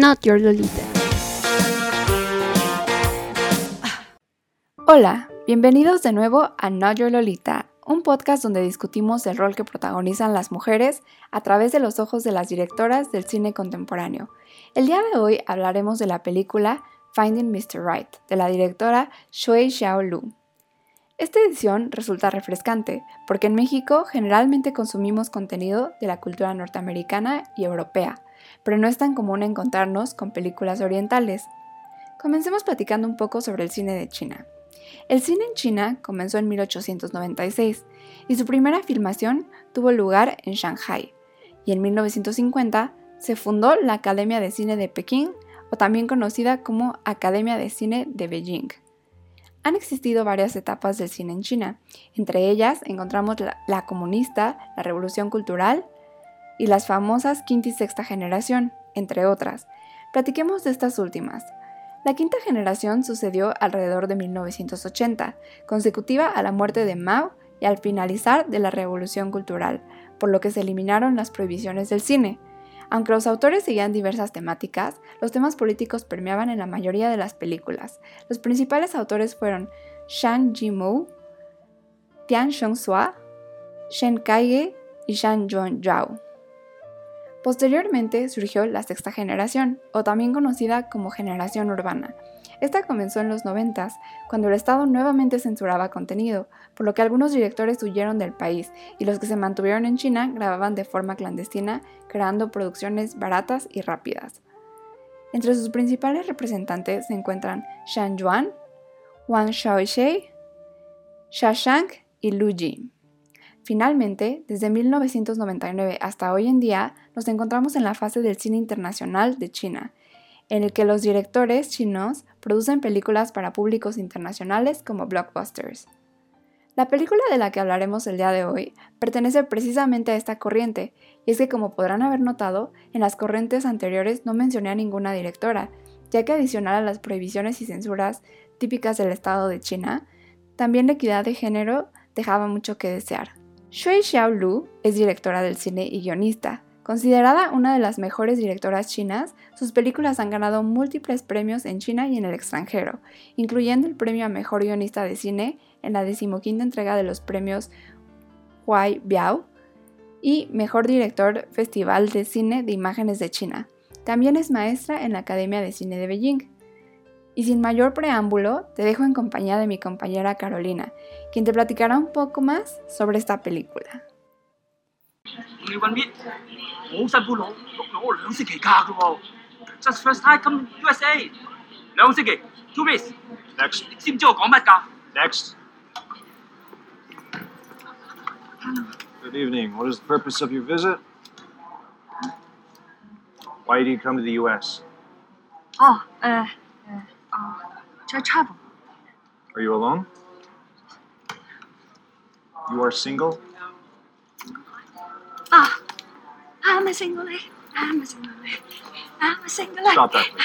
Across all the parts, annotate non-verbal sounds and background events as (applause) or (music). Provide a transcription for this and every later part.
Not Your Lolita. Hola, bienvenidos de nuevo a Not Your Lolita, un podcast donde discutimos el rol que protagonizan las mujeres a través de los ojos de las directoras del cine contemporáneo. El día de hoy hablaremos de la película Finding Mr. Right, de la directora Shui Xiao Lu. Esta edición resulta refrescante, porque en México generalmente consumimos contenido de la cultura norteamericana y europea, pero no es tan común encontrarnos con películas orientales. Comencemos platicando un poco sobre el cine de China. El cine en China comenzó en 1896 y su primera filmación tuvo lugar en Shanghai, y en 1950 se fundó la Academia de Cine de Pekín, o también conocida como Academia de Cine de Beijing. Han existido varias etapas del cine en China, entre ellas encontramos la, comunista, la revolución cultural y las famosas quinta y sexta generación, entre otras. Platiquemos de estas últimas. La quinta generación sucedió alrededor de 1980, consecutiva a la muerte de Mao y al finalizar de la revolución cultural, por lo que se eliminaron las prohibiciones del cine. Aunque los autores seguían diversas temáticas, los temas políticos permeaban en la mayoría de las películas. Los principales autores fueron Shan Jimou, Tian Shengxua, Shen Kaige y Shan Zhao. Posteriormente surgió la sexta generación, o también conocida como generación urbana. Esta comenzó en los 90, cuando el Estado nuevamente censuraba contenido, por lo que algunos directores huyeron del país y los que se mantuvieron en China grababan de forma clandestina, creando producciones baratas y rápidas. Entre sus principales representantes se encuentran Shan Yuan, Wang Shaoxi, Shang y Lu Ji. Finalmente, desde 1999 hasta hoy en día, nos encontramos en la fase del cine internacional de China, en el que los directores chinos producen películas para públicos internacionales como blockbusters. La película de la que hablaremos el día de hoy pertenece precisamente a esta corriente, y es que como podrán haber notado, en las corrientes anteriores no mencioné a ninguna directora, ya que adicional a las prohibiciones y censuras típicas del Estado de China, también la equidad de género dejaba mucho que desear. Shui Xiaolu es directora del cine y guionista. Considerada una de las mejores directoras chinas, sus películas han ganado múltiples premios en China y en el extranjero, incluyendo el premio a Mejor Guionista de Cine en la decimoquinta entrega de los premios Huai Biao y Mejor Director Festival de Cine de Imágenes de China. También es maestra en la Academia de Cine de Beijing. Y sin mayor preámbulo, te dejo en compañía de mi compañera Carolina, quien te platicará un poco más sobre esta película. Just first time come USA，两星期，two weeks。Next，你知唔知我讲乜㗎？Next。Hello. Good evening. What is the purpose of your visit? Why did you come to the U.S.? Oh, uh, to travel. Are you alone? You are single? Ah, I'm a single lady. I'm a single lady. I'm a single lady. Stop that, please.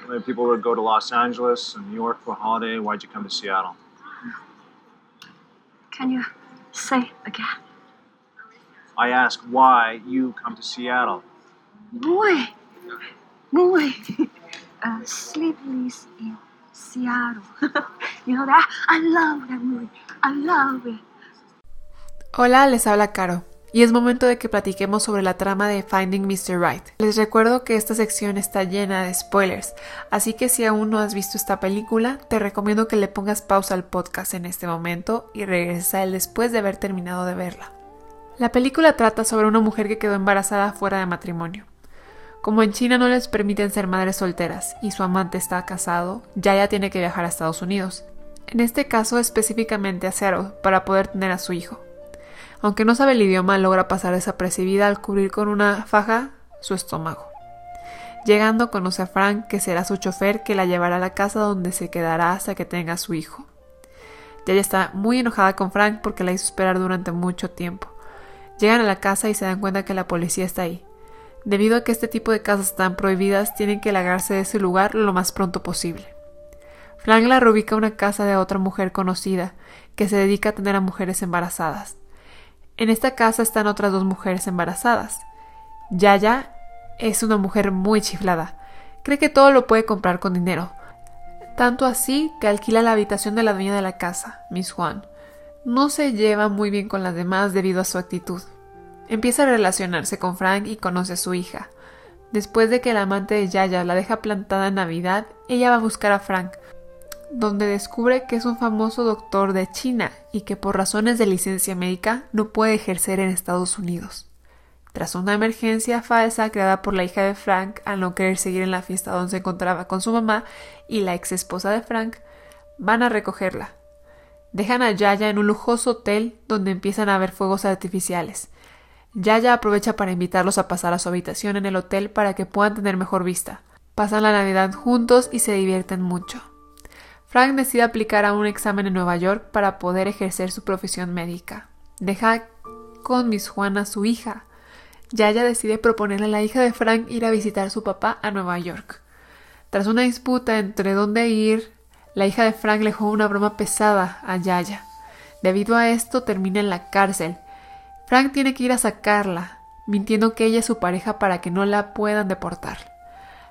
How many people would go to Los Angeles and New York for a holiday? Why'd you come to Seattle? Can you say again? I ask why you come to Seattle. Boy, boy. (laughs) uh, Sleepless in Seattle. (laughs) you know that? I love that movie. I love it. Hola, les habla Caro. Y es momento de que platiquemos sobre la trama de Finding Mr. Right. Les recuerdo que esta sección está llena de spoilers, así que si aún no has visto esta película, te recomiendo que le pongas pausa al podcast en este momento y regreses a él después de haber terminado de verla. La película trata sobre una mujer que quedó embarazada fuera de matrimonio. Como en China no les permiten ser madres solteras y su amante está casado, Yaya tiene que viajar a Estados Unidos. En este caso específicamente a Seattle para poder tener a su hijo. Aunque no sabe el idioma, logra pasar desapercibida al cubrir con una faja su estómago. Llegando conoce a Frank, que será su chofer que la llevará a la casa donde se quedará hasta que tenga a su hijo. Yaya está muy enojada con Frank porque la hizo esperar durante mucho tiempo. Llegan a la casa y se dan cuenta que la policía está ahí. Debido a que este tipo de casas están prohibidas, tienen que largarse de ese lugar lo más pronto posible. Frank la reubica una casa de otra mujer conocida, que se dedica a tener a mujeres embarazadas. En esta casa están otras dos mujeres embarazadas, Yaya es una mujer muy chiflada. Cree que todo lo puede comprar con dinero. Tanto así que alquila la habitación de la dueña de la casa, Miss Juan. No se lleva muy bien con las demás debido a su actitud. Empieza a relacionarse con Frank y conoce a su hija. Después de que el amante de Yaya la deja plantada en Navidad, ella va a buscar a Frank, donde descubre que es un famoso doctor de China y que por razones de licencia médica no puede ejercer en Estados Unidos. Tras una emergencia falsa creada por la hija de Frank al no querer seguir en la fiesta donde se encontraba con su mamá y la ex esposa de Frank, van a recogerla. Dejan a Yaya en un lujoso hotel donde empiezan a ver fuegos artificiales. Yaya aprovecha para invitarlos a pasar a su habitación en el hotel para que puedan tener mejor vista. Pasan la Navidad juntos y se divierten mucho. Frank decide aplicar a un examen en Nueva York para poder ejercer su profesión médica. Deja con Miss Juana su hija. Yaya decide proponerle a la hija de Frank ir a visitar a su papá a Nueva York. Tras una disputa entre dónde ir, la hija de Frank le juega una broma pesada a Yaya. Debido a esto termina en la cárcel Frank tiene que ir a sacarla, mintiendo que ella es su pareja para que no la puedan deportar.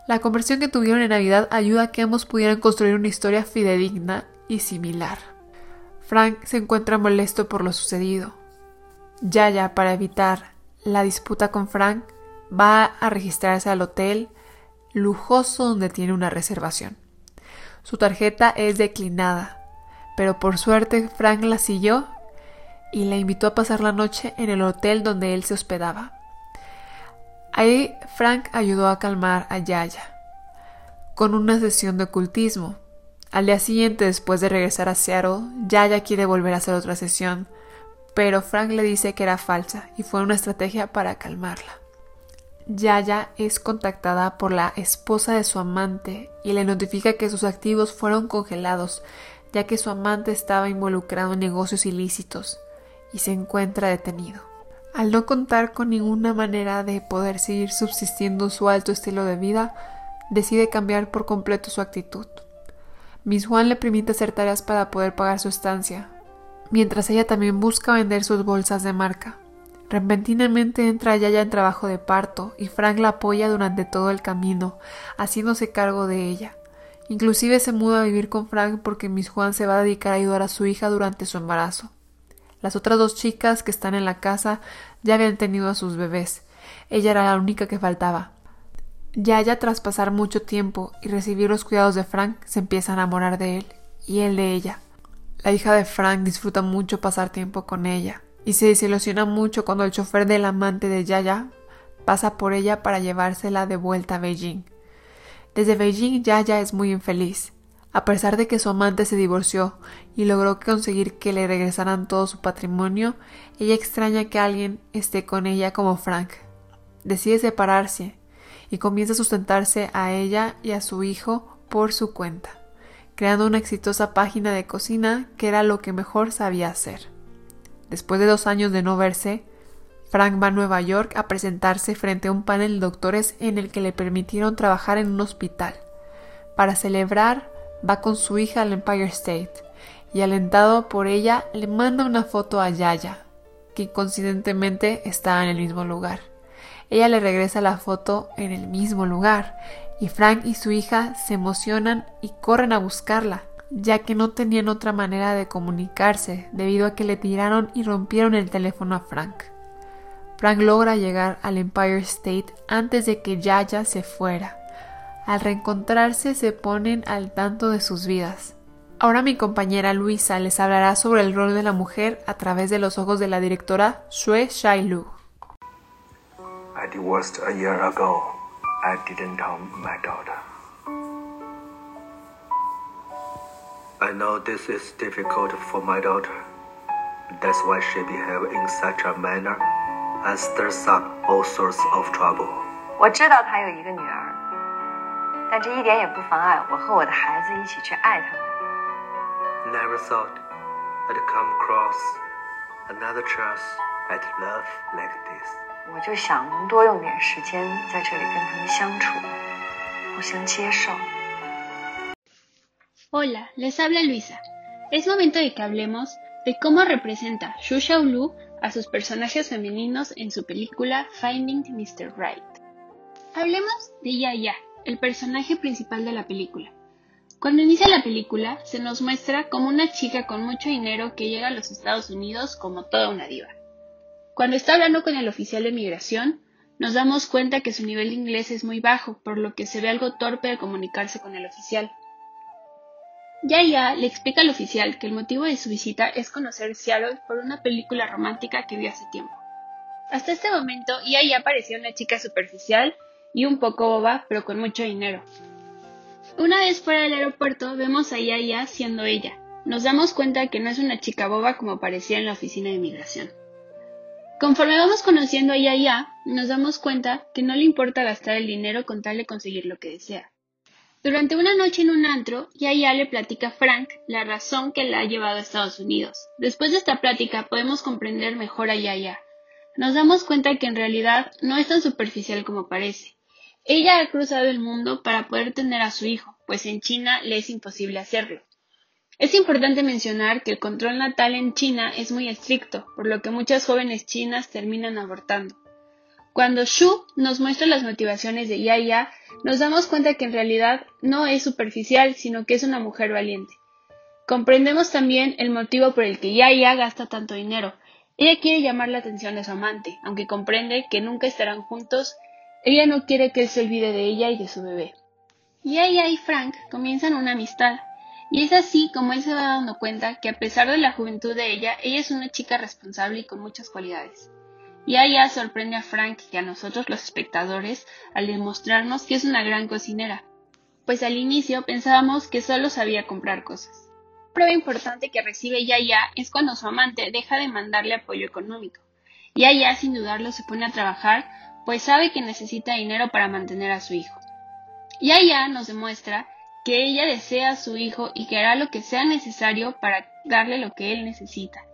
La conversión que tuvieron en Navidad ayuda a que ambos pudieran construir una historia fidedigna y similar. Frank se encuentra molesto por lo sucedido. Yaya, para evitar la disputa con Frank, va a registrarse al hotel lujoso donde tiene una reservación. Su tarjeta es declinada, pero por suerte Frank la siguió y la invitó a pasar la noche en el hotel donde él se hospedaba. Ahí Frank ayudó a calmar a Yaya con una sesión de ocultismo. Al día siguiente, después de regresar a Seattle, Yaya quiere volver a hacer otra sesión, pero Frank le dice que era falsa y fue una estrategia para calmarla. Yaya es contactada por la esposa de su amante y le notifica que sus activos fueron congelados, ya que su amante estaba involucrado en negocios ilícitos y se encuentra detenido. Al no contar con ninguna manera de poder seguir subsistiendo su alto estilo de vida, decide cambiar por completo su actitud. Miss Juan le permite hacer tareas para poder pagar su estancia, mientras ella también busca vender sus bolsas de marca. Repentinamente entra Yaya en trabajo de parto y Frank la apoya durante todo el camino, haciéndose cargo de ella. Inclusive se muda a vivir con Frank porque Miss Juan se va a dedicar a ayudar a su hija durante su embarazo. Las otras dos chicas que están en la casa ya habían tenido a sus bebés. Ella era la única que faltaba. Ya ya tras pasar mucho tiempo y recibir los cuidados de Frank, se empieza a enamorar de él y él de ella. La hija de Frank disfruta mucho pasar tiempo con ella y se desilusiona mucho cuando el chofer del amante de Yaya pasa por ella para llevársela de vuelta a Beijing. Desde Beijing Yaya es muy infeliz. A pesar de que su amante se divorció y logró conseguir que le regresaran todo su patrimonio, ella extraña que alguien esté con ella como Frank. Decide separarse y comienza a sustentarse a ella y a su hijo por su cuenta, creando una exitosa página de cocina que era lo que mejor sabía hacer. Después de dos años de no verse, Frank va a Nueva York a presentarse frente a un panel de doctores en el que le permitieron trabajar en un hospital. Para celebrar va con su hija al Empire State y alentado por ella le manda una foto a Yaya, que coincidentemente está en el mismo lugar. Ella le regresa la foto en el mismo lugar y Frank y su hija se emocionan y corren a buscarla, ya que no tenían otra manera de comunicarse debido a que le tiraron y rompieron el teléfono a Frank. Frank logra llegar al Empire State antes de que Yaya se fuera al reencontrarse se ponen al tanto de sus vidas. Ahora mi compañera Luisa les hablará sobre el rol de la mujer a través de los ojos de la directora Xue Shailu. I divorced a year ago. I didn't tell my daughter. I know this is difficult for my daughter. That's why she behaves in such a manner and stirs up all sorts of trouble. 我知道她有一个女儿， 但这一点也不妨碍我和我的孩子一起去爱他们。 Never thought I'd come across another chance at love like this. 我就想能多用点时间在这里跟他们相处，互相接受。 Hola, les habla Luisa. Es momento de que hablemos de cómo representa Xu Xiaolu a sus personajes femeninos en su película Finding Mr. Right. Hablemos de Yaya, el personaje principal de la película. Cuando inicia la película, se nos muestra como una chica con mucho dinero que llega a los Estados Unidos como toda una diva. Cuando está hablando con el oficial de migración, nos damos cuenta que su nivel de inglés es muy bajo, por lo que se ve algo torpe de comunicarse con el oficial. Yaya le explica al oficial que el motivo de su visita es conocer Seattle por una película romántica que vio hace tiempo. Hasta este momento, Yaya parecía una chica superficial y un poco boba, pero con mucho dinero. Una vez fuera del aeropuerto, vemos a Yaya siendo ella. Nos damos cuenta que no es una chica boba como parecía en la oficina de inmigración. Conforme vamos conociendo a Yaya, nos damos cuenta que no le importa gastar el dinero con tal de conseguir lo que desea. Durante una noche en un antro, Yaya le platica a Frank la razón que la ha llevado a Estados Unidos. Después de esta plática podemos comprender mejor a Yaya. Nos damos cuenta que en realidad no es tan superficial como parece. Ella ha cruzado el mundo para poder tener a su hijo, pues en China le es imposible hacerlo. Es importante mencionar que el control natal en China es muy estricto, por lo que muchas jóvenes chinas terminan abortando. Cuando Shu nos muestra las motivaciones de Yaya, nos damos cuenta que en realidad no es superficial, sino que es una mujer valiente. Comprendemos también el motivo por el que Yaya gasta tanto dinero. Ella quiere llamar la atención de su amante, aunque comprende que nunca estarán juntos, ella no quiere que él se olvide de ella y de su bebé. Yaya y Frank comienzan una amistad, y es así como él se va dando cuenta que a pesar de la juventud de ella, ella es una chica responsable y con muchas cualidades. Y allá sorprende a Frank y a nosotros los espectadores al demostrarnos que es una gran cocinera, pues al inicio pensábamos que solo sabía comprar cosas. Prueba importante que recibe Yaya es cuando su amante deja de mandarle apoyo económico. Yaya sin dudarlo se pone a trabajar, pues sabe que necesita dinero para mantener a su hijo. Yaya nos demuestra que ella desea a su hijo y que hará lo que sea necesario para darle lo que él necesita.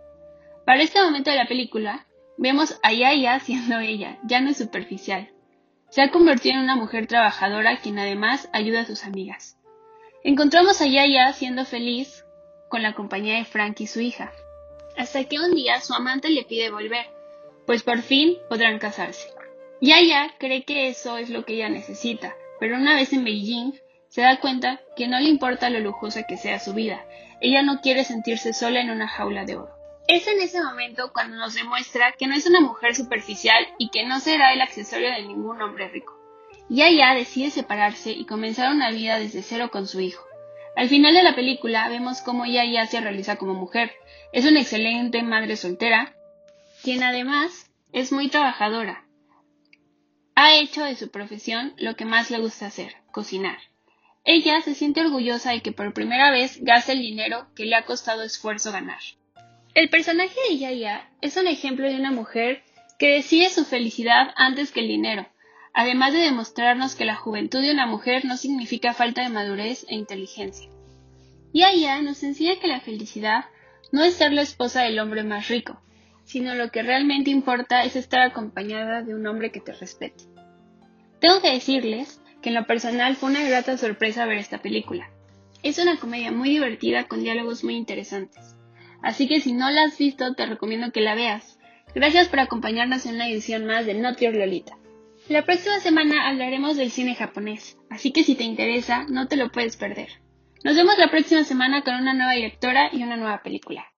Para este momento de la película, Vemos a Yaya siendo ella, ya no es superficial. Se ha convertido en una mujer trabajadora quien además ayuda a sus amigas. Encontramos a Yaya siendo feliz con la compañía de Frank y su hija, hasta que un día su amante le pide volver, pues por fin podrán casarse. Yaya cree que eso es lo que ella necesita, pero una vez en Beijing se da cuenta que no le importa lo lujosa que sea su vida, ella no quiere sentirse sola en una jaula de oro. Es en ese momento cuando nos demuestra que no es una mujer superficial y que no será el accesorio de ningún hombre rico. Yaya decide separarse y comenzar una vida desde cero con su hijo. Al final de la película vemos cómo Yaya se realiza como mujer. Es una excelente madre soltera, quien además es muy trabajadora. Ha hecho de su profesión lo que más le gusta hacer, cocinar. Ella se siente orgullosa de que por primera vez gasta el dinero que le ha costado esfuerzo ganar. El personaje de Yaya es un ejemplo de una mujer que decide su felicidad antes que el dinero, además de demostrarnos que la juventud de una mujer no significa falta de madurez e inteligencia. Yaya nos enseña que la felicidad no es ser la esposa del hombre más rico, sino lo que realmente importa es estar acompañada de un hombre que te respete. Tengo que decirles que en lo personal fue una grata sorpresa ver esta película. Es una comedia muy divertida con diálogos muy interesantes. Así que si no la has visto, te recomiendo que la veas. Gracias por acompañarnos en una edición más de Not Your Lolita. La próxima semana hablaremos del cine japonés, así que si te interesa, no te lo puedes perder. Nos vemos la próxima semana con una nueva directora y una nueva película.